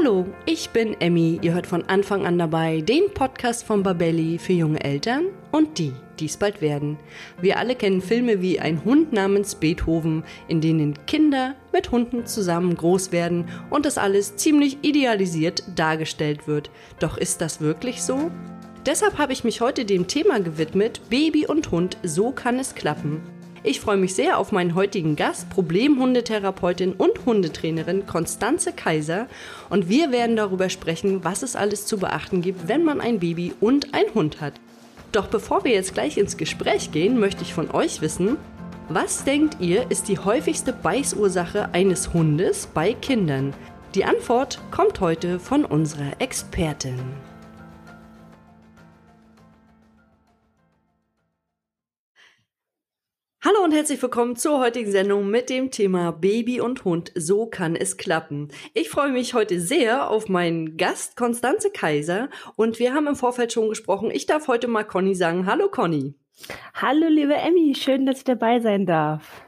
Hallo, ich bin Emmy. Ihr hört von Anfang an dabei den Podcast von Babelli für junge Eltern und die, die es bald werden. Wir alle kennen Filme wie Ein Hund namens Beethoven, in denen Kinder mit Hunden zusammen groß werden und das alles ziemlich idealisiert dargestellt wird. Doch ist das wirklich so? Deshalb habe ich mich heute dem Thema gewidmet, Baby und Hund, so kann es klappen. Ich freue mich sehr auf meinen heutigen Gast, Problemhundetherapeutin und Hundetrainerin Konstanze Kaiser. Und wir werden darüber sprechen, was es alles zu beachten gibt, wenn man ein Baby und ein Hund hat. Doch bevor wir jetzt gleich ins Gespräch gehen, möchte ich von euch wissen, was denkt ihr ist die häufigste Beißursache eines Hundes bei Kindern? Die Antwort kommt heute von unserer Expertin. Hallo und herzlich willkommen zur heutigen Sendung mit dem Thema Baby und Hund. So kann es klappen. Ich freue mich heute sehr auf meinen Gast Konstanze Kaiser und wir haben im Vorfeld schon gesprochen. Ich darf heute mal Conny sagen. Hallo Conny. Hallo liebe Emmy, schön, dass ich dabei sein darf.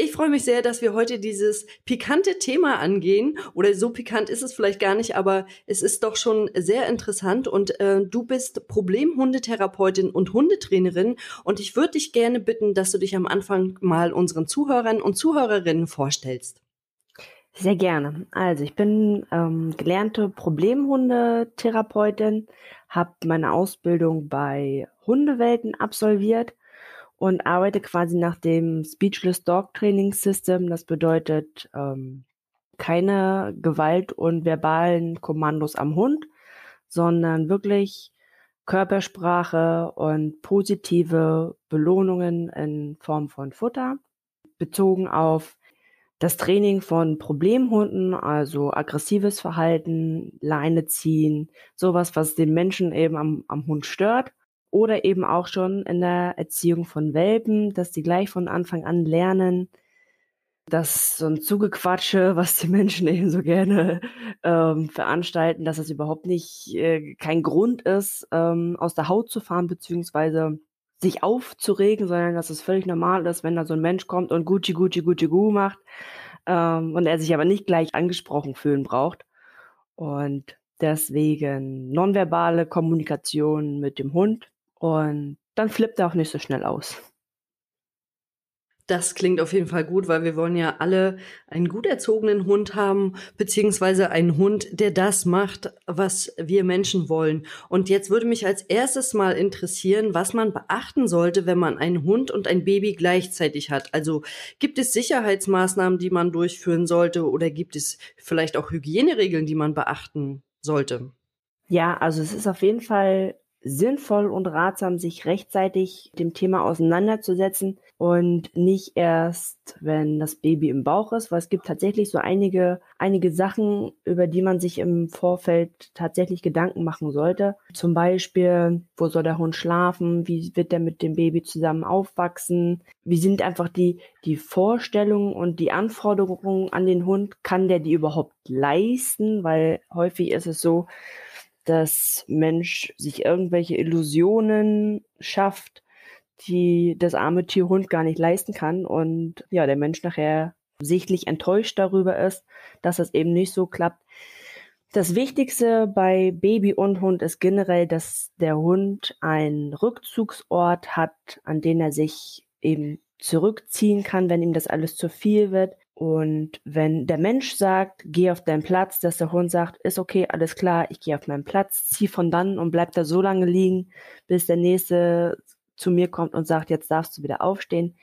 Ich freue mich sehr, dass wir heute dieses pikante Thema angehen. Oder so pikant ist es vielleicht gar nicht, aber es ist doch schon sehr interessant. Und äh, du bist Problemhundetherapeutin und Hundetrainerin. Und ich würde dich gerne bitten, dass du dich am Anfang mal unseren Zuhörern und Zuhörerinnen vorstellst. Sehr gerne. Also ich bin ähm, gelernte Problemhundetherapeutin, habe meine Ausbildung bei Hundewelten absolviert und arbeite quasi nach dem Speechless Dog Training System. Das bedeutet ähm, keine Gewalt und verbalen Kommandos am Hund, sondern wirklich Körpersprache und positive Belohnungen in Form von Futter, bezogen auf das Training von Problemhunden, also aggressives Verhalten, Leine ziehen, sowas, was den Menschen eben am, am Hund stört oder eben auch schon in der Erziehung von Welpen, dass die gleich von Anfang an lernen, dass so ein Zugequatsche, was die Menschen eben so gerne ähm, veranstalten, dass es überhaupt nicht äh, kein Grund ist, ähm, aus der Haut zu fahren, beziehungsweise sich aufzuregen, sondern dass es völlig normal ist, wenn da so ein Mensch kommt und Gucci, Gucci, Gucci, Gu macht ähm, und er sich aber nicht gleich angesprochen fühlen braucht. Und deswegen nonverbale Kommunikation mit dem Hund und dann flippt er auch nicht so schnell aus. Das klingt auf jeden Fall gut, weil wir wollen ja alle einen gut erzogenen Hund haben, beziehungsweise einen Hund, der das macht, was wir Menschen wollen. Und jetzt würde mich als erstes mal interessieren, was man beachten sollte, wenn man einen Hund und ein Baby gleichzeitig hat. Also gibt es Sicherheitsmaßnahmen, die man durchführen sollte oder gibt es vielleicht auch Hygieneregeln, die man beachten sollte? Ja, also es ist auf jeden Fall sinnvoll und ratsam, sich rechtzeitig dem Thema auseinanderzusetzen und nicht erst, wenn das Baby im Bauch ist, weil es gibt tatsächlich so einige, einige Sachen, über die man sich im Vorfeld tatsächlich Gedanken machen sollte. Zum Beispiel, wo soll der Hund schlafen? Wie wird er mit dem Baby zusammen aufwachsen? Wie sind einfach die, die Vorstellungen und die Anforderungen an den Hund? Kann der die überhaupt leisten? Weil häufig ist es so, dass Mensch sich irgendwelche Illusionen schafft, die das arme Tierhund gar nicht leisten kann und ja, der Mensch nachher sichtlich enttäuscht darüber ist, dass das eben nicht so klappt. Das Wichtigste bei Baby und Hund ist generell, dass der Hund einen Rückzugsort hat, an den er sich eben zurückziehen kann, wenn ihm das alles zu viel wird. Und wenn der Mensch sagt, geh auf deinen Platz, dass der Hund sagt, ist okay, alles klar, ich gehe auf meinen Platz, zieh von dann und bleib da so lange liegen, bis der nächste zu mir kommt und sagt, jetzt darfst du wieder aufstehen.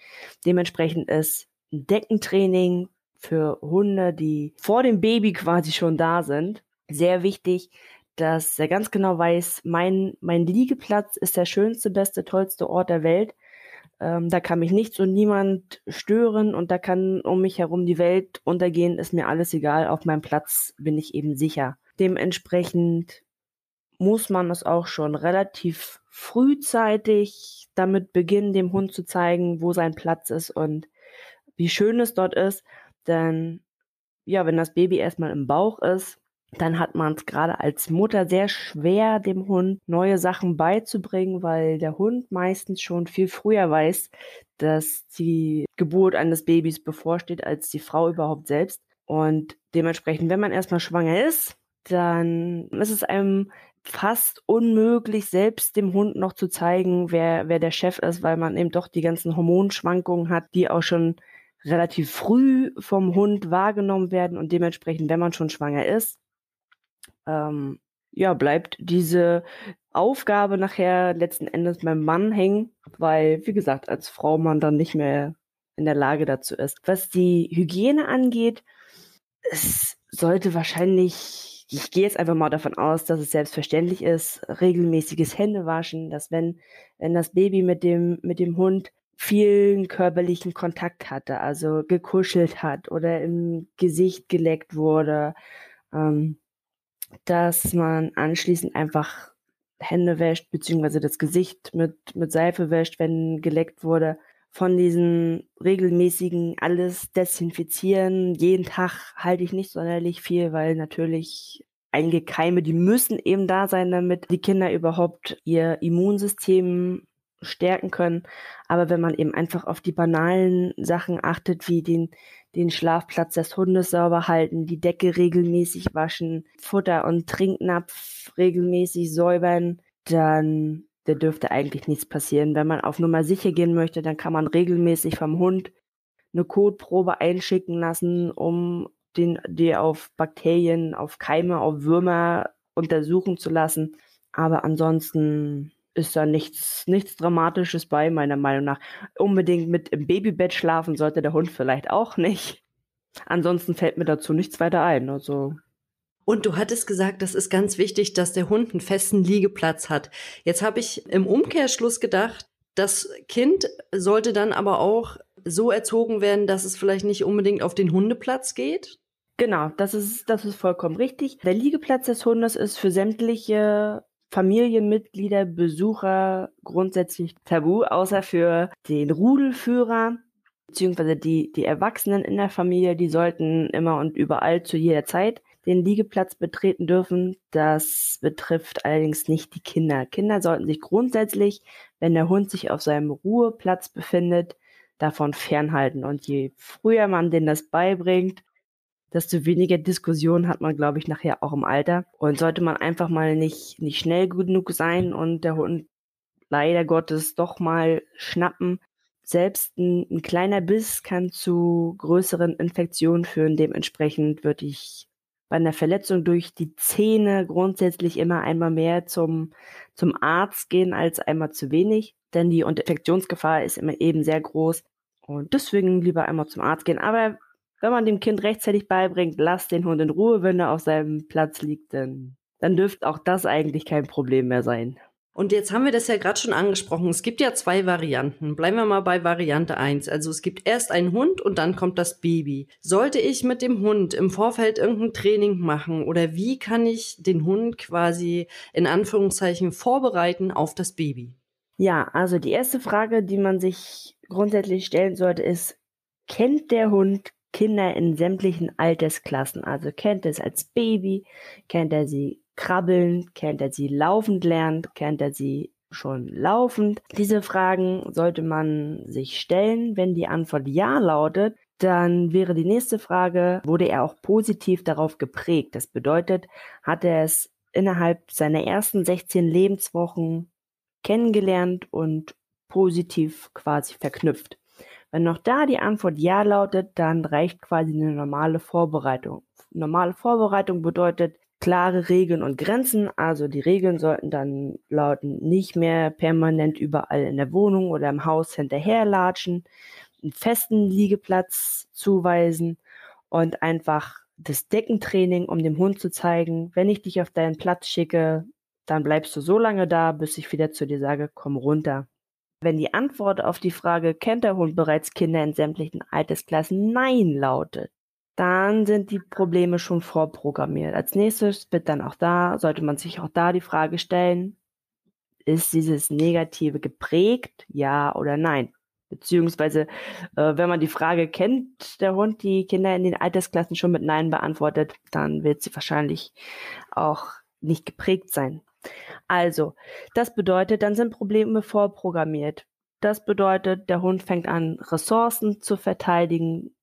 Dementsprechend ist Deckentraining für Hunde, die vor dem Baby quasi schon da sind, sehr wichtig, dass er ganz genau weiß, mein, mein Liegeplatz ist der schönste, beste, tollste Ort der Welt ähm, da kann mich nichts und niemand stören und da kann um mich herum die Welt untergehen, ist mir alles egal. Auf meinem Platz bin ich eben sicher. Dementsprechend muss man es auch schon relativ frühzeitig damit beginnen, dem Hund zu zeigen, wo sein Platz ist und wie schön es dort ist. Denn ja, wenn das Baby erstmal im Bauch ist, dann hat man es gerade als Mutter sehr schwer, dem Hund neue Sachen beizubringen, weil der Hund meistens schon viel früher weiß, dass die Geburt eines Babys bevorsteht, als die Frau überhaupt selbst. Und dementsprechend, wenn man erstmal schwanger ist, dann ist es einem fast unmöglich, selbst dem Hund noch zu zeigen, wer, wer der Chef ist, weil man eben doch die ganzen Hormonschwankungen hat, die auch schon relativ früh vom Hund wahrgenommen werden und dementsprechend, wenn man schon schwanger ist, ähm, ja, bleibt diese Aufgabe nachher letzten Endes beim Mann hängen, weil, wie gesagt, als Frau man dann nicht mehr in der Lage dazu ist. Was die Hygiene angeht, es sollte wahrscheinlich, ich gehe jetzt einfach mal davon aus, dass es selbstverständlich ist, regelmäßiges Händewaschen, dass wenn, wenn das Baby mit dem, mit dem Hund vielen körperlichen Kontakt hatte, also gekuschelt hat oder im Gesicht geleckt wurde, ähm, dass man anschließend einfach Hände wäscht, beziehungsweise das Gesicht mit, mit Seife wäscht, wenn geleckt wurde. Von diesen regelmäßigen alles desinfizieren, jeden Tag halte ich nicht sonderlich viel, weil natürlich einige Keime, die müssen eben da sein, damit die Kinder überhaupt ihr Immunsystem stärken können. Aber wenn man eben einfach auf die banalen Sachen achtet, wie den, den Schlafplatz des Hundes sauber halten, die Decke regelmäßig waschen, Futter und Trinknapf regelmäßig säubern, dann da dürfte eigentlich nichts passieren. Wenn man auf Nummer sicher gehen möchte, dann kann man regelmäßig vom Hund eine Kotprobe einschicken lassen, um den, die auf Bakterien, auf Keime, auf Würmer untersuchen zu lassen. Aber ansonsten ist da nichts, nichts Dramatisches bei, meiner Meinung nach. Unbedingt mit im Babybett schlafen sollte der Hund vielleicht auch nicht. Ansonsten fällt mir dazu nichts weiter ein. Also. Und du hattest gesagt, das ist ganz wichtig, dass der Hund einen festen Liegeplatz hat. Jetzt habe ich im Umkehrschluss gedacht, das Kind sollte dann aber auch so erzogen werden, dass es vielleicht nicht unbedingt auf den Hundeplatz geht. Genau, das ist, das ist vollkommen richtig. Der Liegeplatz des Hundes ist für sämtliche Familienmitglieder, Besucher grundsätzlich tabu, außer für den Rudelführer beziehungsweise die, die Erwachsenen in der Familie, die sollten immer und überall zu jeder Zeit den Liegeplatz betreten dürfen. Das betrifft allerdings nicht die Kinder. Kinder sollten sich grundsätzlich, wenn der Hund sich auf seinem Ruheplatz befindet, davon fernhalten. Und je früher man denen das beibringt, desto weniger Diskussion hat man, glaube ich, nachher auch im Alter. Und sollte man einfach mal nicht, nicht schnell genug sein und der Hund leider Gottes doch mal schnappen. Selbst ein, ein kleiner Biss kann zu größeren Infektionen führen. Dementsprechend würde ich bei einer Verletzung durch die Zähne grundsätzlich immer einmal mehr zum, zum Arzt gehen als einmal zu wenig, denn die Infektionsgefahr ist immer eben sehr groß. Und deswegen lieber einmal zum Arzt gehen. Aber wenn man dem Kind rechtzeitig beibringt, lass den Hund in Ruhe, wenn er auf seinem Platz liegt, dann, dann dürfte auch das eigentlich kein Problem mehr sein. Und jetzt haben wir das ja gerade schon angesprochen. Es gibt ja zwei Varianten. Bleiben wir mal bei Variante 1. Also es gibt erst einen Hund und dann kommt das Baby. Sollte ich mit dem Hund im Vorfeld irgendein Training machen oder wie kann ich den Hund quasi in Anführungszeichen vorbereiten auf das Baby? Ja, also die erste Frage, die man sich grundsätzlich stellen sollte, ist, kennt der Hund Kinder in sämtlichen Altersklassen. Also kennt er es als Baby, kennt er sie krabbeln, kennt er sie laufend lernt, kennt er sie schon laufend. Diese Fragen sollte man sich stellen. Wenn die Antwort ja lautet, dann wäre die nächste Frage, wurde er auch positiv darauf geprägt? Das bedeutet, hat er es innerhalb seiner ersten 16 Lebenswochen kennengelernt und positiv quasi verknüpft? Wenn noch da die Antwort ja lautet, dann reicht quasi eine normale Vorbereitung. Normale Vorbereitung bedeutet klare Regeln und Grenzen. Also die Regeln sollten dann lauten, nicht mehr permanent überall in der Wohnung oder im Haus hinterherlatschen, einen festen Liegeplatz zuweisen und einfach das Deckentraining, um dem Hund zu zeigen, wenn ich dich auf deinen Platz schicke, dann bleibst du so lange da, bis ich wieder zu dir sage, komm runter. Wenn die Antwort auf die Frage, kennt der Hund bereits Kinder in sämtlichen Altersklassen, Nein lautet, dann sind die Probleme schon vorprogrammiert. Als nächstes wird dann auch da, sollte man sich auch da die Frage stellen, ist dieses Negative geprägt, ja oder nein? Beziehungsweise, äh, wenn man die Frage kennt, der Hund die Kinder in den Altersklassen schon mit Nein beantwortet, dann wird sie wahrscheinlich auch nicht geprägt sein. Also, das bedeutet, dann sind Probleme vorprogrammiert. Das bedeutet, der Hund fängt an, Ressourcen zu verteidigen.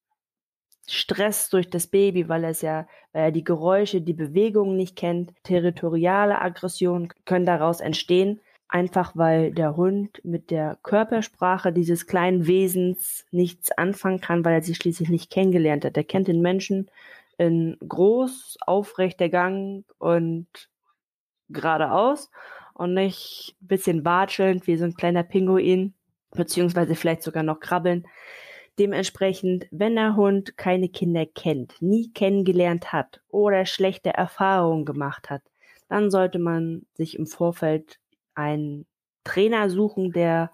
Stress durch das Baby, weil es ja, weil er die Geräusche, die Bewegungen nicht kennt. Territoriale Aggressionen können daraus entstehen, einfach weil der Hund mit der Körpersprache dieses kleinen Wesens nichts anfangen kann, weil er sie schließlich nicht kennengelernt hat. Er kennt den Menschen in groß, aufrechter Gang und geradeaus und nicht ein bisschen watschelnd wie so ein kleiner Pinguin, beziehungsweise vielleicht sogar noch krabbeln. Dementsprechend, wenn der Hund keine Kinder kennt, nie kennengelernt hat oder schlechte Erfahrungen gemacht hat, dann sollte man sich im Vorfeld einen Trainer suchen, der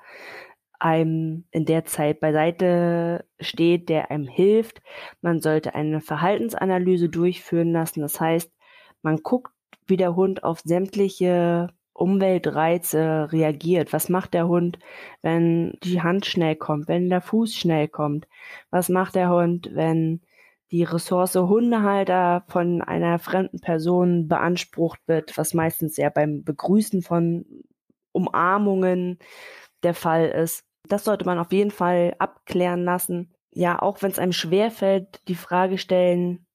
einem in der Zeit beiseite steht, der einem hilft. Man sollte eine Verhaltensanalyse durchführen lassen. Das heißt, man guckt, wie der Hund auf sämtliche Umweltreize reagiert. Was macht der Hund, wenn die Hand schnell kommt, wenn der Fuß schnell kommt? Was macht der Hund, wenn die Ressource Hundehalter von einer fremden Person beansprucht wird, was meistens ja beim Begrüßen von Umarmungen der Fall ist. Das sollte man auf jeden Fall abklären lassen. Ja, auch wenn es einem schwerfällt, die Frage stellen,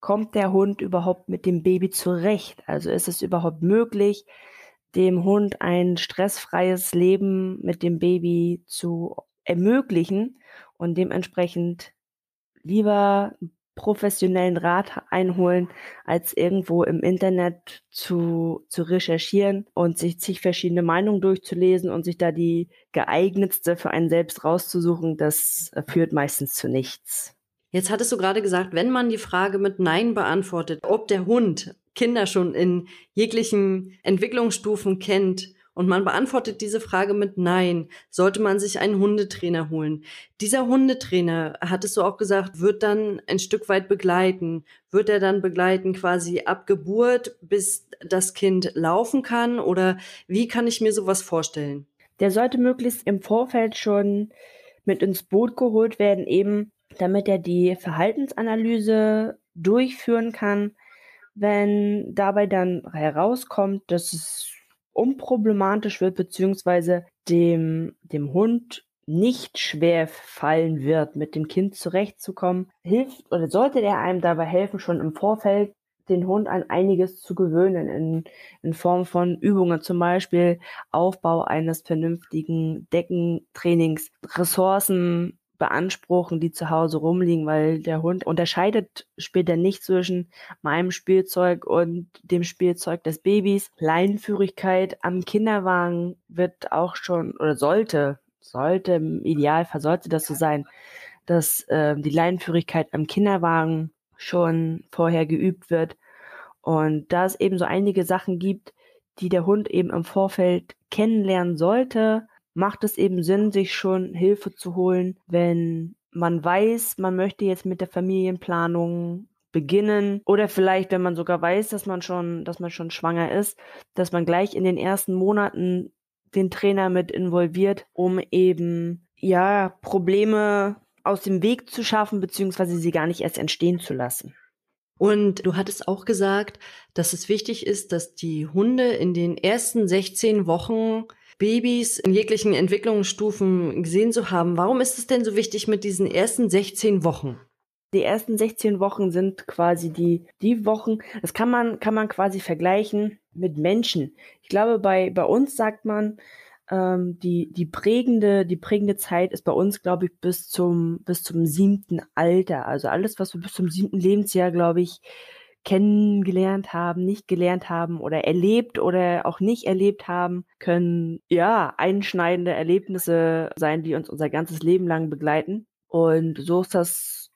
kommt der Hund überhaupt mit dem Baby zurecht? Also ist es überhaupt möglich, dem Hund ein stressfreies Leben mit dem Baby zu ermöglichen und dementsprechend lieber professionellen Rat einholen, als irgendwo im Internet zu, zu recherchieren und sich zig verschiedene Meinungen durchzulesen und sich da die geeignetste für einen selbst rauszusuchen, das führt meistens zu nichts. Jetzt hattest du gerade gesagt, wenn man die Frage mit Nein beantwortet, ob der Hund Kinder schon in jeglichen Entwicklungsstufen kennt und man beantwortet diese Frage mit Nein, sollte man sich einen Hundetrainer holen. Dieser Hundetrainer, hattest du auch gesagt, wird dann ein Stück weit begleiten. Wird er dann begleiten quasi ab Geburt, bis das Kind laufen kann? Oder wie kann ich mir sowas vorstellen? Der sollte möglichst im Vorfeld schon mit ins Boot geholt werden, eben damit er die Verhaltensanalyse durchführen kann. Wenn dabei dann herauskommt, dass es unproblematisch wird, beziehungsweise dem, dem Hund nicht schwer fallen wird, mit dem Kind zurechtzukommen, hilft oder sollte der einem dabei helfen, schon im Vorfeld den Hund an einiges zu gewöhnen, in, in Form von Übungen, zum Beispiel Aufbau eines vernünftigen Deckentrainings, Ressourcen beanspruchen, die zu Hause rumliegen, weil der Hund unterscheidet später nicht zwischen meinem Spielzeug und dem Spielzeug des Babys. Leinenführigkeit am Kinderwagen wird auch schon oder sollte, sollte im Idealfall sollte das so sein, dass äh, die Leinenführigkeit am Kinderwagen schon vorher geübt wird. Und da es eben so einige Sachen gibt, die der Hund eben im Vorfeld kennenlernen sollte, macht es eben Sinn, sich schon Hilfe zu holen, wenn man weiß, man möchte jetzt mit der Familienplanung beginnen oder vielleicht, wenn man sogar weiß, dass man schon, dass man schon schwanger ist, dass man gleich in den ersten Monaten den Trainer mit involviert, um eben ja Probleme aus dem Weg zu schaffen beziehungsweise sie gar nicht erst entstehen zu lassen. Und du hattest auch gesagt, dass es wichtig ist, dass die Hunde in den ersten 16 Wochen Babys in jeglichen Entwicklungsstufen gesehen zu haben. Warum ist es denn so wichtig mit diesen ersten 16 Wochen? Die ersten 16 Wochen sind quasi die, die Wochen, das kann man, kann man quasi vergleichen mit Menschen. Ich glaube, bei, bei uns sagt man, ähm, die, die prägende, die prägende Zeit ist bei uns, glaube ich, bis zum, bis zum siebten Alter. Also alles, was wir bis zum siebten Lebensjahr, glaube ich, kennengelernt haben, nicht gelernt haben oder erlebt oder auch nicht erlebt haben, können ja einschneidende Erlebnisse sein, die uns unser ganzes Leben lang begleiten. Und so ist das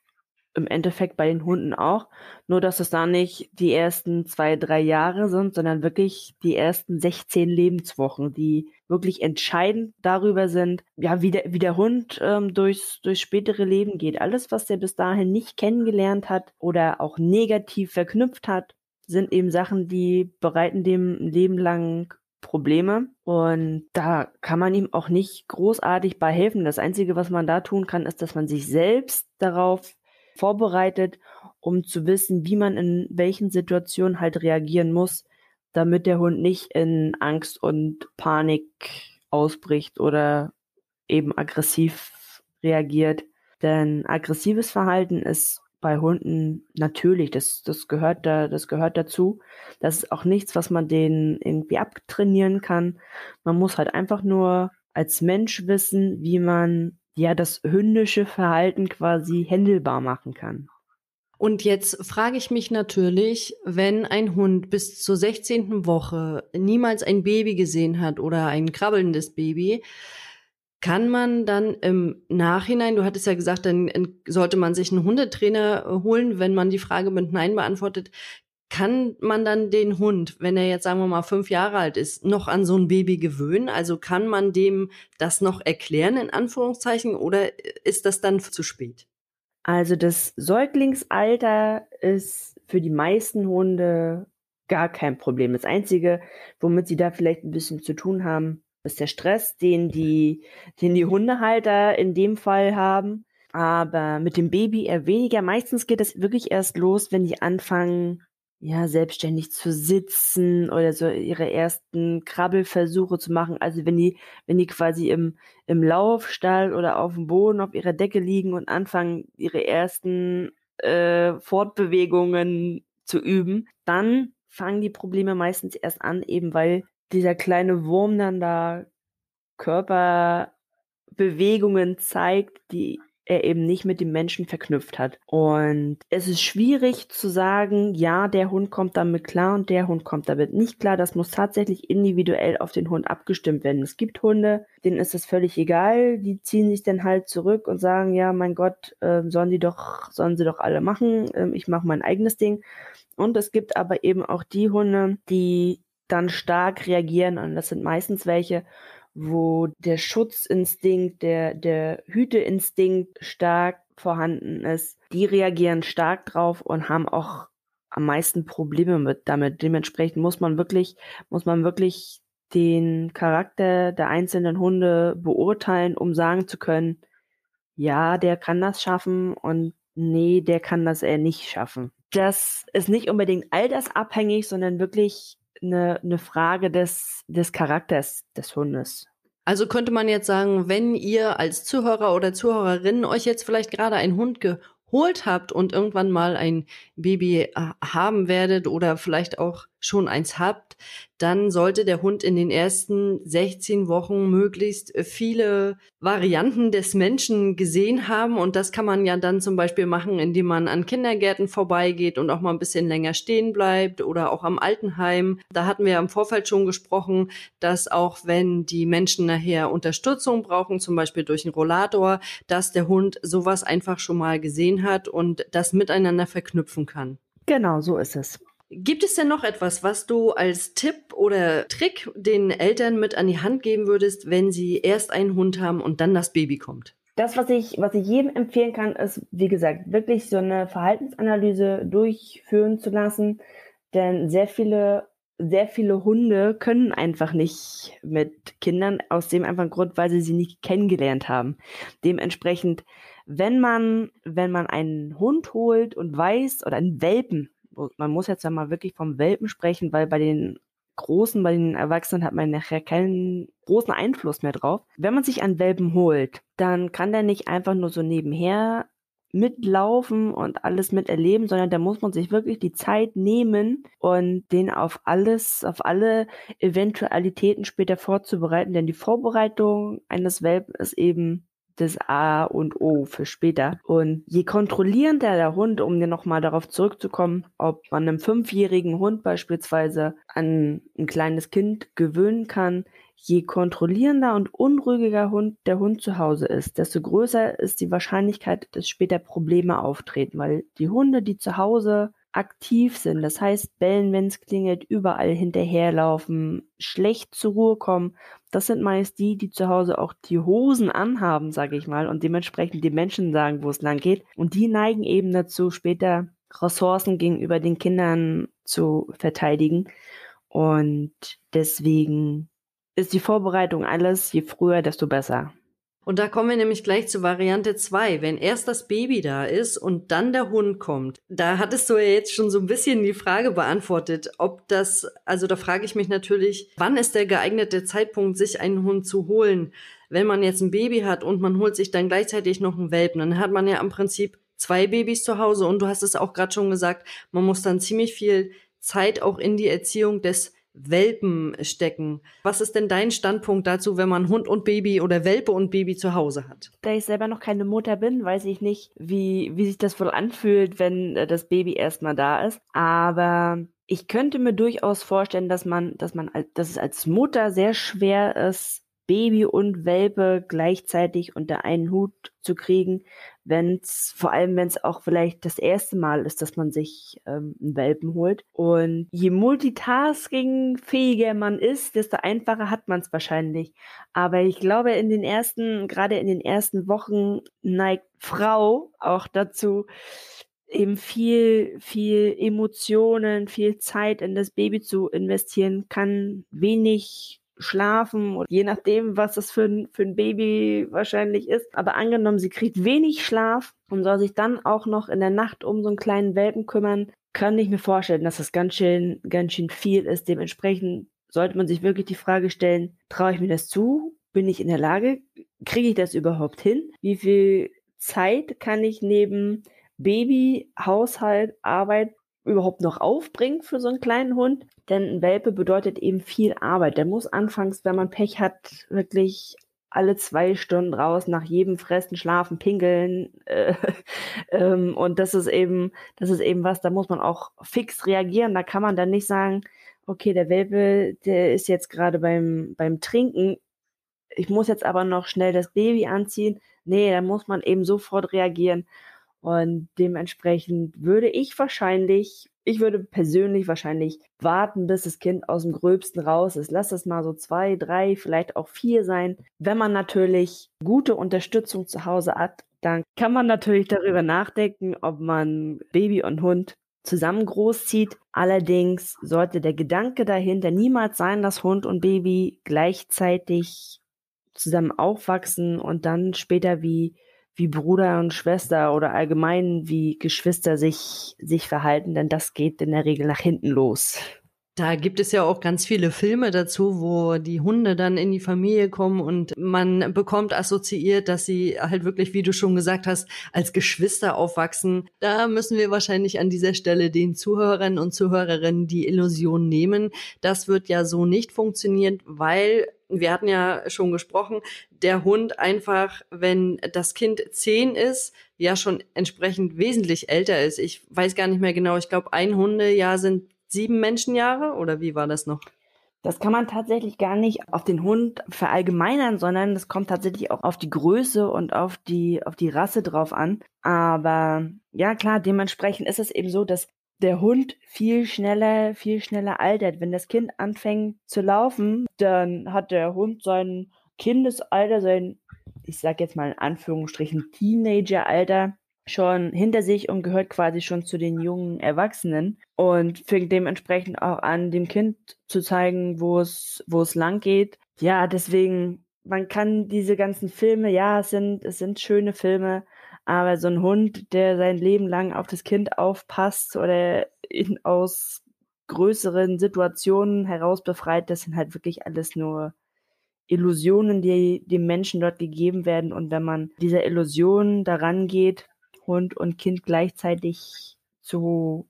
im Endeffekt bei den Hunden auch. Nur, dass es da nicht die ersten zwei, drei Jahre sind, sondern wirklich die ersten 16 Lebenswochen, die wirklich entscheidend darüber sind, ja, wie der, wie der Hund ähm, durchs, durchs spätere Leben geht. Alles, was er bis dahin nicht kennengelernt hat oder auch negativ verknüpft hat, sind eben Sachen, die bereiten dem Leben lang Probleme und da kann man ihm auch nicht großartig bei helfen. Das Einzige, was man da tun kann, ist, dass man sich selbst darauf vorbereitet, um zu wissen, wie man in welchen Situationen halt reagieren muss, damit der Hund nicht in Angst und Panik ausbricht oder eben aggressiv reagiert. Denn aggressives Verhalten ist bei Hunden natürlich, das, das gehört da, das gehört dazu. Das ist auch nichts, was man denen irgendwie abtrainieren kann. Man muss halt einfach nur als Mensch wissen, wie man ja das hündische Verhalten quasi händelbar machen kann. Und jetzt frage ich mich natürlich, wenn ein Hund bis zur 16. Woche niemals ein Baby gesehen hat oder ein krabbelndes Baby, kann man dann im Nachhinein, du hattest ja gesagt, dann sollte man sich einen Hundetrainer holen, wenn man die Frage mit Nein beantwortet, kann man dann den Hund, wenn er jetzt sagen wir mal fünf Jahre alt ist, noch an so ein Baby gewöhnen? Also kann man dem das noch erklären in Anführungszeichen oder ist das dann zu spät? Also das Säuglingsalter ist für die meisten Hunde gar kein Problem. Das Einzige, womit sie da vielleicht ein bisschen zu tun haben, ist der Stress, den die, den die Hundehalter in dem Fall haben. Aber mit dem Baby eher weniger. Meistens geht das wirklich erst los, wenn die anfangen, ja, selbstständig zu sitzen oder so ihre ersten Krabbelversuche zu machen. Also wenn die, wenn die quasi im, im Laufstall oder auf dem Boden auf ihrer Decke liegen und anfangen, ihre ersten äh, Fortbewegungen zu üben, dann fangen die Probleme meistens erst an, eben weil dieser kleine Wurm dann da Körperbewegungen zeigt, die er eben nicht mit dem Menschen verknüpft hat. Und es ist schwierig zu sagen, ja, der Hund kommt damit klar und der Hund kommt damit nicht klar. Das muss tatsächlich individuell auf den Hund abgestimmt werden. Es gibt Hunde, denen ist das völlig egal. Die ziehen sich dann halt zurück und sagen, ja, mein Gott, äh, sollen die doch, sollen sie doch alle machen. Äh, ich mache mein eigenes Ding. Und es gibt aber eben auch die Hunde, die dann stark reagieren. Und das sind meistens welche, wo der Schutzinstinkt, der, der Hüteinstinkt stark vorhanden ist, die reagieren stark drauf und haben auch am meisten Probleme mit damit. Dementsprechend muss man wirklich, muss man wirklich den Charakter der einzelnen Hunde beurteilen, um sagen zu können, ja, der kann das schaffen und nee, der kann das eher nicht schaffen. Das ist nicht unbedingt altersabhängig, sondern wirklich eine, eine Frage des, des Charakters des Hundes. Also könnte man jetzt sagen, wenn ihr als Zuhörer oder Zuhörerin euch jetzt vielleicht gerade einen Hund geholt habt und irgendwann mal ein Baby äh, haben werdet oder vielleicht auch schon eins habt, dann sollte der Hund in den ersten 16 Wochen möglichst viele Varianten des Menschen gesehen haben. Und das kann man ja dann zum Beispiel machen, indem man an Kindergärten vorbeigeht und auch mal ein bisschen länger stehen bleibt oder auch am Altenheim. Da hatten wir im Vorfeld schon gesprochen, dass auch wenn die Menschen nachher Unterstützung brauchen, zum Beispiel durch einen Rollator, dass der Hund sowas einfach schon mal gesehen hat und das miteinander verknüpfen kann. Genau, so ist es. Gibt es denn noch etwas, was du als Tipp oder Trick den Eltern mit an die Hand geben würdest, wenn sie erst einen Hund haben und dann das Baby kommt? Das, was ich, was ich jedem empfehlen kann, ist, wie gesagt, wirklich so eine Verhaltensanalyse durchführen zu lassen. Denn sehr viele, sehr viele Hunde können einfach nicht mit Kindern aus dem einfachen Grund, weil sie sie nicht kennengelernt haben. Dementsprechend, wenn man, wenn man einen Hund holt und weiß, oder einen Welpen, man muss jetzt ja mal wirklich vom Welpen sprechen, weil bei den Großen, bei den Erwachsenen hat man nachher keinen großen Einfluss mehr drauf. Wenn man sich einen Welpen holt, dann kann der nicht einfach nur so nebenher mitlaufen und alles miterleben, sondern da muss man sich wirklich die Zeit nehmen und den auf alles, auf alle Eventualitäten später vorzubereiten, denn die Vorbereitung eines Welpen ist eben das A und O für später. Und je kontrollierender der Hund, um nochmal darauf zurückzukommen, ob man einem fünfjährigen Hund beispielsweise an ein kleines Kind gewöhnen kann, je kontrollierender und unruhiger Hund der Hund zu Hause ist, desto größer ist die Wahrscheinlichkeit, dass später Probleme auftreten, weil die Hunde, die zu Hause aktiv sind. Das heißt, bellen, wenn es klingelt, überall hinterherlaufen, schlecht zur Ruhe kommen. Das sind meist die, die zu Hause auch die Hosen anhaben, sage ich mal, und dementsprechend die Menschen sagen, wo es lang geht. Und die neigen eben dazu, später Ressourcen gegenüber den Kindern zu verteidigen. Und deswegen ist die Vorbereitung alles, je früher, desto besser. Und da kommen wir nämlich gleich zu Variante 2. Wenn erst das Baby da ist und dann der Hund kommt, da hattest du ja jetzt schon so ein bisschen die Frage beantwortet, ob das, also da frage ich mich natürlich, wann ist der geeignete Zeitpunkt, sich einen Hund zu holen? wenn man jetzt ein Baby hat und man holt sich dann gleichzeitig noch einen Welpen, dann hat man ja im Prinzip zwei Babys zu Hause und du hast es auch gerade schon gesagt, man muss dann ziemlich viel Zeit auch in die Erziehung des Welpen stecken. Was ist denn dein Standpunkt dazu, wenn man Hund und Baby oder Welpe und Baby zu Hause hat? Da ich selber noch keine Mutter bin, weiß ich nicht, wie, wie sich das wohl anfühlt, wenn äh, das Baby erstmal da ist. Aber ich könnte mir durchaus vorstellen, dass man, dass man, dass es als Mutter sehr schwer ist, Baby und Welpe gleichzeitig unter einen Hut zu kriegen, wenn es, vor allem wenn es auch vielleicht das erste Mal ist, dass man sich ähm, einen Welpen holt. Und je multitasking-fähiger man ist, desto einfacher hat man es wahrscheinlich. Aber ich glaube, in den ersten, gerade in den ersten Wochen neigt Frau auch dazu, eben viel, viel Emotionen, viel Zeit in das Baby zu investieren, kann wenig schlafen und je nachdem, was das für ein, für ein Baby wahrscheinlich ist. Aber angenommen, sie kriegt wenig Schlaf und soll sich dann auch noch in der Nacht um so einen kleinen Welpen kümmern, kann ich mir vorstellen, dass das ganz schön, ganz schön viel ist. Dementsprechend sollte man sich wirklich die Frage stellen, traue ich mir das zu? Bin ich in der Lage? Kriege ich das überhaupt hin? Wie viel Zeit kann ich neben Baby, Haushalt, Arbeit überhaupt noch aufbringen für so einen kleinen Hund. Denn ein Welpe bedeutet eben viel Arbeit. Der muss anfangs, wenn man Pech hat, wirklich alle zwei Stunden raus, nach jedem Fressen, Schlafen, Pinkeln. Äh, ähm, und das ist eben, das ist eben was, da muss man auch fix reagieren. Da kann man dann nicht sagen, okay, der Welpe, der ist jetzt gerade beim, beim Trinken. Ich muss jetzt aber noch schnell das Baby anziehen. Nee, da muss man eben sofort reagieren. Und dementsprechend würde ich wahrscheinlich, ich würde persönlich wahrscheinlich warten, bis das Kind aus dem Gröbsten raus ist. Lass es mal so zwei, drei, vielleicht auch vier sein. Wenn man natürlich gute Unterstützung zu Hause hat, dann kann man natürlich darüber nachdenken, ob man Baby und Hund zusammen großzieht. Allerdings sollte der Gedanke dahinter niemals sein, dass Hund und Baby gleichzeitig zusammen aufwachsen und dann später wie wie Bruder und Schwester oder allgemein wie Geschwister sich, sich verhalten, denn das geht in der Regel nach hinten los. Da gibt es ja auch ganz viele Filme dazu, wo die Hunde dann in die Familie kommen und man bekommt assoziiert, dass sie halt wirklich, wie du schon gesagt hast, als Geschwister aufwachsen. Da müssen wir wahrscheinlich an dieser Stelle den Zuhörern und Zuhörerinnen die Illusion nehmen. Das wird ja so nicht funktionieren, weil wir hatten ja schon gesprochen, der Hund einfach, wenn das Kind zehn ist, ja schon entsprechend wesentlich älter ist. Ich weiß gar nicht mehr genau. Ich glaube, ein Hundejahr sind sieben Menschenjahre oder wie war das noch? Das kann man tatsächlich gar nicht auf den Hund verallgemeinern, sondern das kommt tatsächlich auch auf die Größe und auf die, auf die Rasse drauf an. Aber ja, klar, dementsprechend ist es eben so, dass der Hund viel schneller, viel schneller altert. Wenn das Kind anfängt zu laufen, dann hat der Hund sein Kindesalter, sein, ich sag jetzt mal in Anführungsstrichen, Teenageralter schon hinter sich und gehört quasi schon zu den jungen Erwachsenen und fängt dementsprechend auch an, dem Kind zu zeigen, wo es, wo es lang geht. Ja, deswegen, man kann diese ganzen Filme, ja, es sind, es sind schöne Filme, aber so ein Hund, der sein Leben lang auf das Kind aufpasst oder ihn aus größeren Situationen heraus befreit, das sind halt wirklich alles nur Illusionen, die dem Menschen dort gegeben werden. Und wenn man dieser Illusion daran geht, Hund und Kind gleichzeitig zu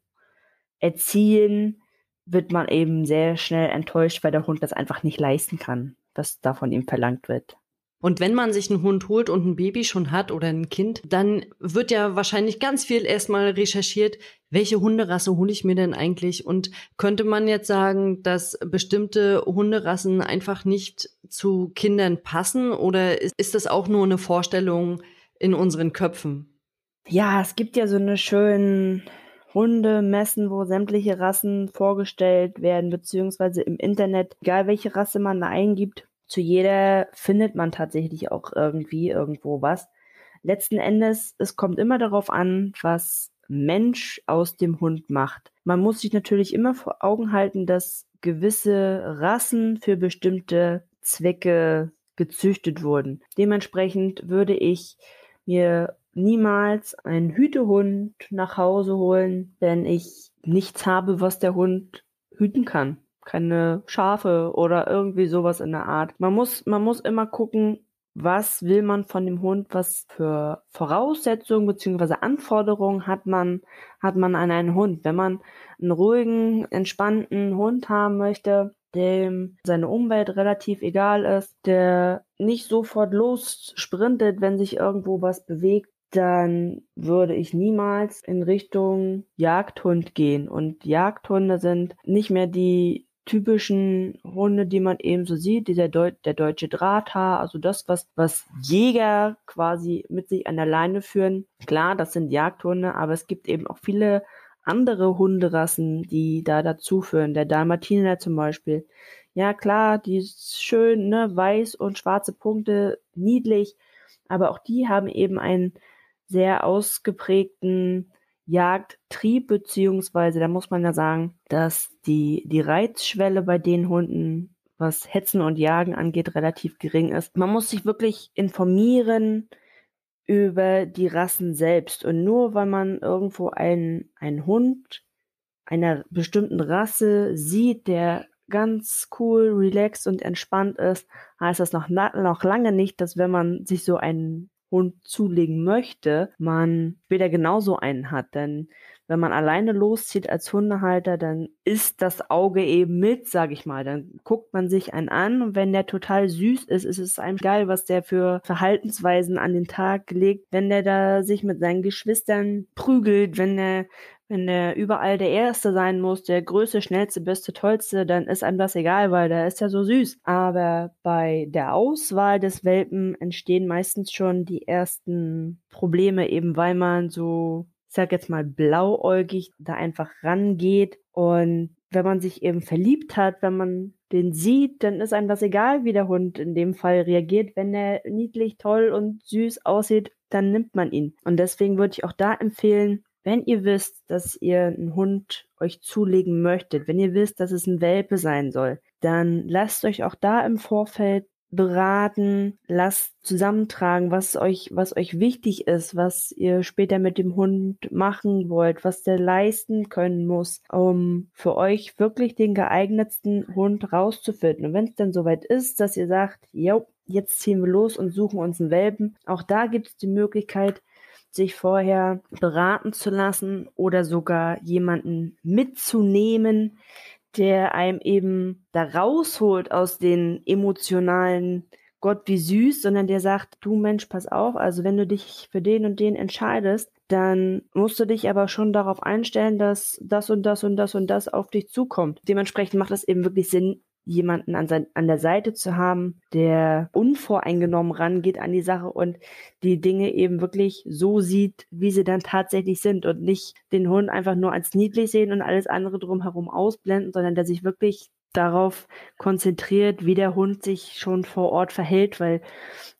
erziehen, wird man eben sehr schnell enttäuscht, weil der Hund das einfach nicht leisten kann, was da von ihm verlangt wird. Und wenn man sich einen Hund holt und ein Baby schon hat oder ein Kind, dann wird ja wahrscheinlich ganz viel erstmal recherchiert, welche Hunderasse hole ich mir denn eigentlich? Und könnte man jetzt sagen, dass bestimmte Hunderassen einfach nicht zu Kindern passen oder ist, ist das auch nur eine Vorstellung in unseren Köpfen? Ja, es gibt ja so eine schönen Hundemessen, wo sämtliche Rassen vorgestellt werden, beziehungsweise im Internet, egal welche Rasse man da eingibt, zu jeder findet man tatsächlich auch irgendwie irgendwo was. Letzten Endes, es kommt immer darauf an, was Mensch aus dem Hund macht. Man muss sich natürlich immer vor Augen halten, dass gewisse Rassen für bestimmte Zwecke gezüchtet wurden. Dementsprechend würde ich mir niemals einen Hütehund nach Hause holen, wenn ich nichts habe, was der Hund hüten kann keine Schafe oder irgendwie sowas in der Art. Man muss, man muss immer gucken, was will man von dem Hund, was für Voraussetzungen bzw. Anforderungen hat man, hat man an einen Hund. Wenn man einen ruhigen, entspannten Hund haben möchte, dem seine Umwelt relativ egal ist, der nicht sofort los sprintet, wenn sich irgendwo was bewegt, dann würde ich niemals in Richtung Jagdhund gehen. Und Jagdhunde sind nicht mehr die typischen Hunde, die man eben so sieht, dieser Deu der deutsche Drahthaar, also das, was, was Jäger quasi mit sich an der Leine führen. Klar, das sind Jagdhunde, aber es gibt eben auch viele andere Hunderassen, die da dazu führen. Der Dalmatiner zum Beispiel. Ja, klar, die ist schön, ne, weiß und schwarze Punkte, niedlich, aber auch die haben eben einen sehr ausgeprägten Jagdtrieb, beziehungsweise da muss man ja sagen, dass die, die Reizschwelle bei den Hunden, was Hetzen und Jagen angeht, relativ gering ist. Man muss sich wirklich informieren über die Rassen selbst. Und nur weil man irgendwo einen, einen Hund einer bestimmten Rasse sieht, der ganz cool, relaxed und entspannt ist, heißt das noch, noch lange nicht, dass wenn man sich so einen Hund zulegen möchte, man später genauso einen hat. Denn wenn man alleine loszieht als Hundehalter, dann ist das Auge eben mit, sag ich mal. Dann guckt man sich einen an und wenn der total süß ist, ist es einem geil, was der für Verhaltensweisen an den Tag legt. Wenn der da sich mit seinen Geschwistern prügelt, wenn der wenn der überall der Erste sein muss, der Größte, Schnellste, Beste, Tollste, dann ist einem das egal, weil der ist ja so süß. Aber bei der Auswahl des Welpen entstehen meistens schon die ersten Probleme, eben weil man so, ich sag jetzt mal, blauäugig da einfach rangeht. Und wenn man sich eben verliebt hat, wenn man den sieht, dann ist einem das egal, wie der Hund in dem Fall reagiert. Wenn der niedlich, toll und süß aussieht, dann nimmt man ihn. Und deswegen würde ich auch da empfehlen, wenn ihr wisst, dass ihr einen Hund euch zulegen möchtet, wenn ihr wisst, dass es ein Welpe sein soll, dann lasst euch auch da im Vorfeld beraten, lasst zusammentragen, was euch, was euch wichtig ist, was ihr später mit dem Hund machen wollt, was der leisten können muss, um für euch wirklich den geeignetsten Hund rauszufinden. Und wenn es dann soweit ist, dass ihr sagt, jo, jetzt ziehen wir los und suchen uns einen Welpen, auch da gibt es die Möglichkeit, sich vorher beraten zu lassen oder sogar jemanden mitzunehmen, der einem eben da rausholt aus den emotionalen Gott wie süß, sondern der sagt, du Mensch, pass auf, also wenn du dich für den und den entscheidest, dann musst du dich aber schon darauf einstellen, dass das und das und das und das auf dich zukommt. Dementsprechend macht es eben wirklich Sinn, jemanden an, sein, an der Seite zu haben, der unvoreingenommen rangeht an die Sache und die Dinge eben wirklich so sieht, wie sie dann tatsächlich sind und nicht den Hund einfach nur als niedlich sehen und alles andere drumherum ausblenden, sondern der sich wirklich darauf konzentriert, wie der Hund sich schon vor Ort verhält, weil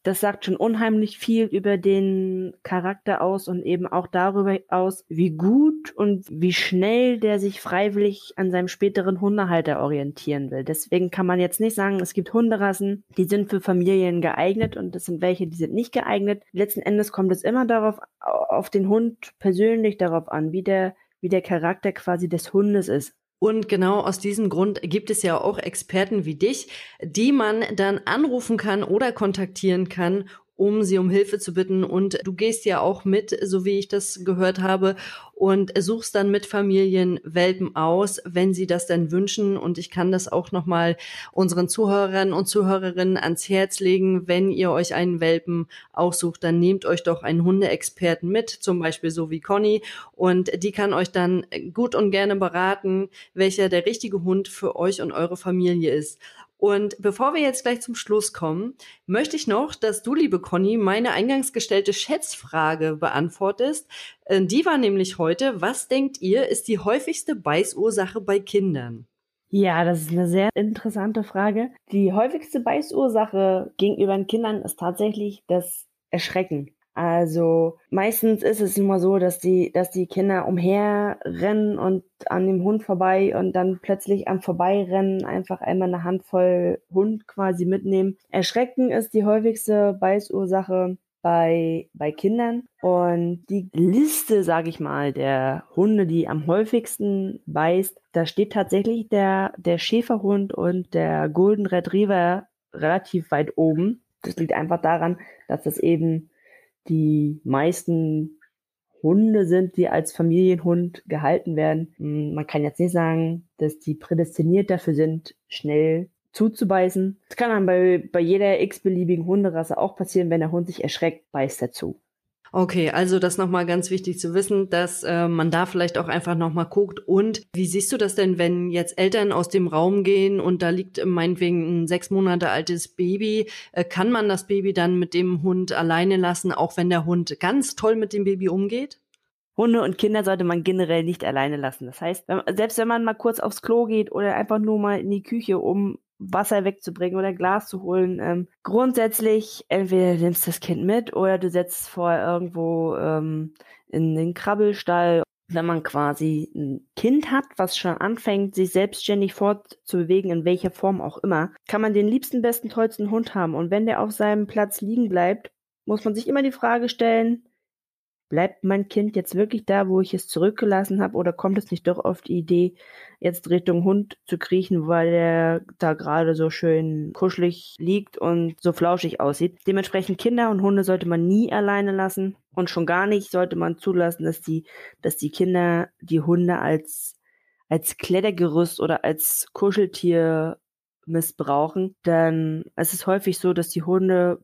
das sagt schon unheimlich viel über den Charakter aus und eben auch darüber aus, wie gut und wie schnell der sich freiwillig an seinem späteren Hundehalter orientieren will. Deswegen kann man jetzt nicht sagen, es gibt Hunderassen, die sind für Familien geeignet und es sind welche, die sind nicht geeignet. Letzten Endes kommt es immer darauf, auf den Hund persönlich darauf an, wie der wie der Charakter quasi des Hundes ist. Und genau aus diesem Grund gibt es ja auch Experten wie dich, die man dann anrufen kann oder kontaktieren kann, um sie um Hilfe zu bitten. Und du gehst ja auch mit, so wie ich das gehört habe, und suchst dann mit Familien Welpen aus, wenn sie das dann wünschen. Und ich kann das auch nochmal unseren Zuhörern und Zuhörerinnen ans Herz legen. Wenn ihr euch einen Welpen aussucht, dann nehmt euch doch einen Hundeexperten mit, zum Beispiel so wie Conny. Und die kann euch dann gut und gerne beraten, welcher der richtige Hund für euch und eure Familie ist. Und bevor wir jetzt gleich zum Schluss kommen, möchte ich noch, dass du, liebe Conny, meine eingangs gestellte Schätzfrage beantwortest. Äh, die war nämlich heute, was denkt ihr, ist die häufigste Beißursache bei Kindern? Ja, das ist eine sehr interessante Frage. Die häufigste Beißursache gegenüber den Kindern ist tatsächlich das Erschrecken. Also meistens ist es immer so, dass die, dass die Kinder umherrennen und an dem Hund vorbei und dann plötzlich am Vorbeirennen einfach einmal eine Handvoll Hund quasi mitnehmen. Erschrecken ist die häufigste Beißursache bei, bei Kindern. Und die Liste, sage ich mal, der Hunde, die am häufigsten beißt, da steht tatsächlich der, der Schäferhund und der Golden Retriever relativ weit oben. Das liegt einfach daran, dass das eben die meisten Hunde sind, die als Familienhund gehalten werden. Hm, man kann jetzt nicht sagen, dass die prädestiniert dafür sind, schnell zuzubeißen. Das kann dann bei, bei jeder x-beliebigen Hunderasse auch passieren, wenn der Hund sich erschreckt, beißt er zu. Okay, also das nochmal ganz wichtig zu wissen, dass äh, man da vielleicht auch einfach nochmal guckt. Und wie siehst du das denn, wenn jetzt Eltern aus dem Raum gehen und da liegt meinetwegen ein sechs Monate altes Baby? Äh, kann man das Baby dann mit dem Hund alleine lassen, auch wenn der Hund ganz toll mit dem Baby umgeht? Hunde und Kinder sollte man generell nicht alleine lassen. Das heißt, selbst wenn man mal kurz aufs Klo geht oder einfach nur mal in die Küche, um Wasser wegzubringen oder Glas zu holen. Ähm, grundsätzlich, entweder du nimmst das Kind mit oder du setzt es vorher irgendwo ähm, in den Krabbelstall. Wenn man quasi ein Kind hat, was schon anfängt, sich selbstständig fortzubewegen, in welcher Form auch immer, kann man den liebsten, besten, tollsten Hund haben. Und wenn der auf seinem Platz liegen bleibt, muss man sich immer die Frage stellen, bleibt mein Kind jetzt wirklich da, wo ich es zurückgelassen habe, oder kommt es nicht doch auf die Idee, jetzt Richtung Hund zu kriechen, weil er da gerade so schön kuschelig liegt und so flauschig aussieht. Dementsprechend Kinder und Hunde sollte man nie alleine lassen und schon gar nicht sollte man zulassen, dass die, dass die Kinder die Hunde als als Klettergerüst oder als Kuscheltier missbrauchen, denn es ist häufig so, dass die Hunde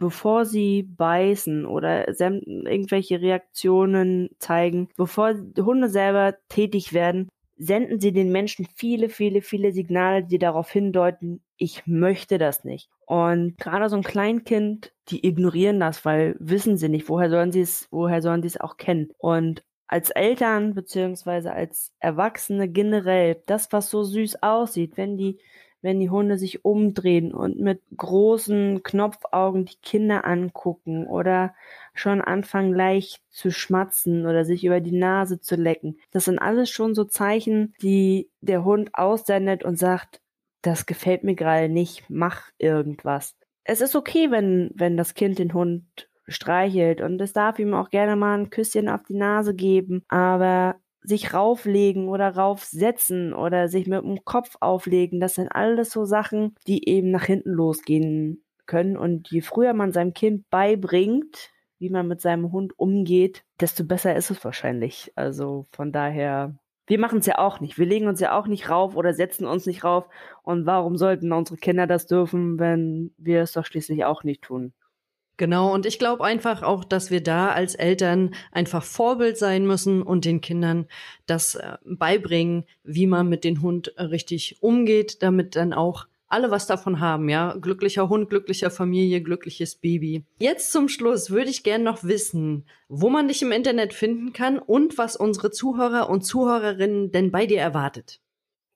bevor sie beißen oder irgendwelche Reaktionen zeigen, bevor Hunde selber tätig werden, senden sie den Menschen viele, viele, viele Signale, die darauf hindeuten, ich möchte das nicht. Und gerade so ein Kleinkind, die ignorieren das, weil wissen sie nicht, woher sollen sie es, woher sollen sie es auch kennen. Und als Eltern beziehungsweise als Erwachsene generell, das, was so süß aussieht, wenn die wenn die Hunde sich umdrehen und mit großen Knopfaugen die Kinder angucken oder schon anfangen leicht zu schmatzen oder sich über die Nase zu lecken. Das sind alles schon so Zeichen, die der Hund aussendet und sagt, das gefällt mir gerade nicht, mach irgendwas. Es ist okay, wenn, wenn das Kind den Hund streichelt und es darf ihm auch gerne mal ein Küsschen auf die Nase geben, aber sich rauflegen oder raufsetzen oder sich mit dem Kopf auflegen, das sind alles so Sachen, die eben nach hinten losgehen können. Und je früher man seinem Kind beibringt, wie man mit seinem Hund umgeht, desto besser ist es wahrscheinlich. Also von daher, wir machen es ja auch nicht. Wir legen uns ja auch nicht rauf oder setzen uns nicht rauf. Und warum sollten unsere Kinder das dürfen, wenn wir es doch schließlich auch nicht tun? Genau, und ich glaube einfach auch, dass wir da als Eltern einfach Vorbild sein müssen und den Kindern das äh, beibringen, wie man mit dem Hund richtig umgeht, damit dann auch alle was davon haben, ja. Glücklicher Hund, glücklicher Familie, glückliches Baby. Jetzt zum Schluss würde ich gerne noch wissen, wo man dich im Internet finden kann und was unsere Zuhörer und Zuhörerinnen denn bei dir erwartet.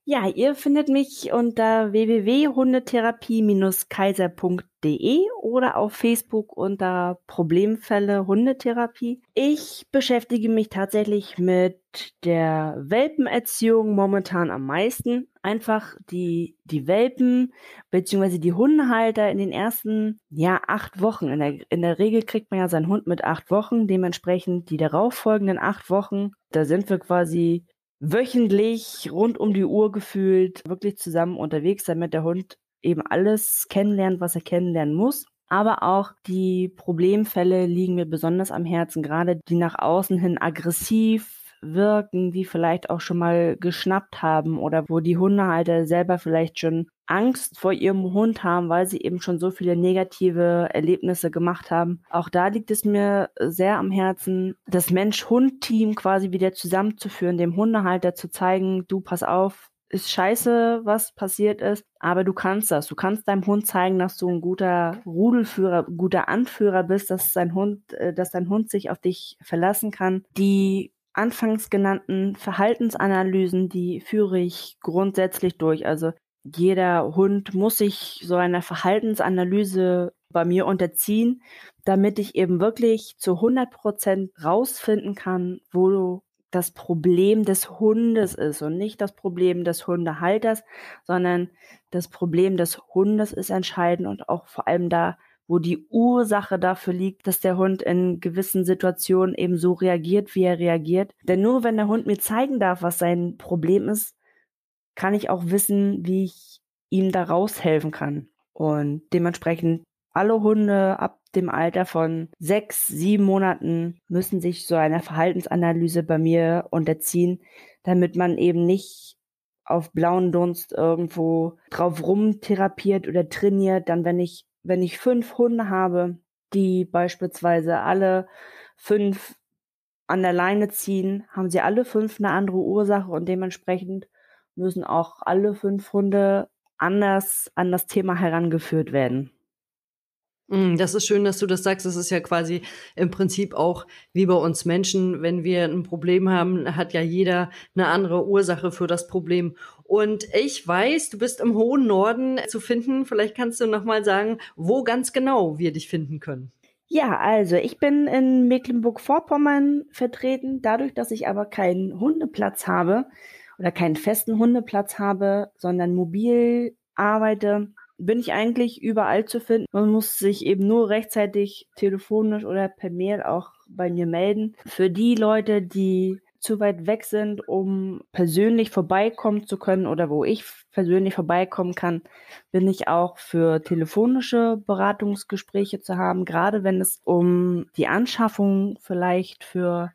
Ja, ihr findet mich unter www.hundetherapie-kaiser.de oder auf Facebook unter Problemfälle Hundetherapie. Ich beschäftige mich tatsächlich mit der Welpenerziehung momentan am meisten. Einfach die, die Welpen beziehungsweise die Hundehalter in den ersten, ja, acht Wochen. In der, in der Regel kriegt man ja seinen Hund mit acht Wochen. Dementsprechend die darauffolgenden acht Wochen, da sind wir quasi wöchentlich rund um die Uhr gefühlt wirklich zusammen unterwegs, damit der Hund eben alles kennenlernt, was er kennenlernen muss. Aber auch die Problemfälle liegen mir besonders am Herzen, gerade die nach außen hin aggressiv wirken, die vielleicht auch schon mal geschnappt haben oder wo die Hundehalter selber vielleicht schon Angst vor ihrem Hund haben, weil sie eben schon so viele negative Erlebnisse gemacht haben. Auch da liegt es mir sehr am Herzen, das Mensch-Hund-Team quasi wieder zusammenzuführen, dem Hundehalter zu zeigen, du pass auf, ist scheiße, was passiert ist, aber du kannst das. Du kannst deinem Hund zeigen, dass du ein guter Rudelführer, guter Anführer bist, dass dein Hund, äh, dass dein Hund sich auf dich verlassen kann. Die anfangs genannten Verhaltensanalysen, die führe ich grundsätzlich durch. Also jeder Hund muss sich so einer Verhaltensanalyse bei mir unterziehen, damit ich eben wirklich zu 100 Prozent rausfinden kann, wo das Problem des Hundes ist und nicht das Problem des Hundehalters, sondern das Problem des Hundes ist entscheidend und auch vor allem da, wo die Ursache dafür liegt, dass der Hund in gewissen Situationen eben so reagiert, wie er reagiert. Denn nur wenn der Hund mir zeigen darf, was sein Problem ist, kann ich auch wissen, wie ich ihm da raushelfen kann. Und dementsprechend alle Hunde ab dem Alter von sechs, sieben Monaten müssen sich so einer Verhaltensanalyse bei mir unterziehen, damit man eben nicht auf blauen Dunst irgendwo drauf rumtherapiert oder trainiert. Dann, wenn ich, wenn ich fünf Hunde habe, die beispielsweise alle fünf an der Leine ziehen, haben sie alle fünf eine andere Ursache und dementsprechend müssen auch alle fünf Hunde anders an das Thema herangeführt werden. Mm, das ist schön, dass du das sagst. Das ist ja quasi im Prinzip auch wie bei uns Menschen. Wenn wir ein Problem haben, hat ja jeder eine andere Ursache für das Problem. Und ich weiß, du bist im hohen Norden zu finden. Vielleicht kannst du noch mal sagen, wo ganz genau wir dich finden können. Ja, also ich bin in Mecklenburg-Vorpommern vertreten. Dadurch, dass ich aber keinen Hundeplatz habe oder keinen festen Hundeplatz habe, sondern mobil arbeite, bin ich eigentlich überall zu finden. Man muss sich eben nur rechtzeitig telefonisch oder per Mail auch bei mir melden. Für die Leute, die zu weit weg sind, um persönlich vorbeikommen zu können oder wo ich persönlich vorbeikommen kann, bin ich auch für telefonische Beratungsgespräche zu haben, gerade wenn es um die Anschaffung vielleicht für,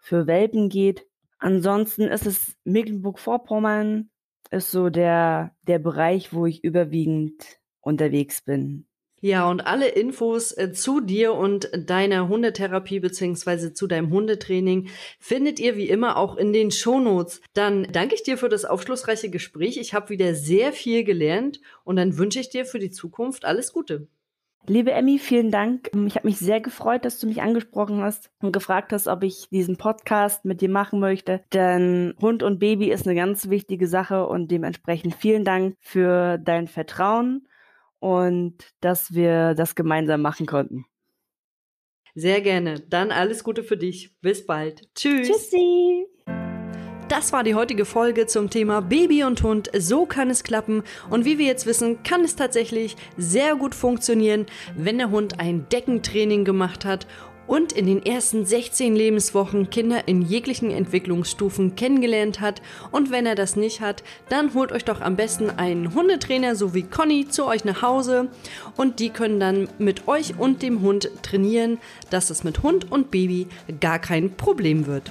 für Welpen geht. Ansonsten ist es Mecklenburg-Vorpommern, ist so der, der Bereich, wo ich überwiegend unterwegs bin. Ja, und alle Infos äh, zu dir und deiner Hundetherapie beziehungsweise zu deinem Hundetraining findet ihr wie immer auch in den Shownotes. Dann danke ich dir für das aufschlussreiche Gespräch. Ich habe wieder sehr viel gelernt und dann wünsche ich dir für die Zukunft alles Gute. Liebe Emmy, vielen Dank. Ich habe mich sehr gefreut, dass du mich angesprochen hast und gefragt hast, ob ich diesen Podcast mit dir machen möchte. Denn Hund und Baby ist eine ganz wichtige Sache und dementsprechend vielen Dank für dein Vertrauen und dass wir das gemeinsam machen konnten. Sehr gerne. Dann alles Gute für dich. Bis bald. Tschüss. Tschüssi. Das war die heutige Folge zum Thema Baby und Hund. So kann es klappen. Und wie wir jetzt wissen, kann es tatsächlich sehr gut funktionieren, wenn der Hund ein Deckentraining gemacht hat und in den ersten 16 Lebenswochen Kinder in jeglichen Entwicklungsstufen kennengelernt hat. Und wenn er das nicht hat, dann holt euch doch am besten einen Hundetrainer, so wie Conny, zu euch nach Hause. Und die können dann mit euch und dem Hund trainieren, dass es mit Hund und Baby gar kein Problem wird.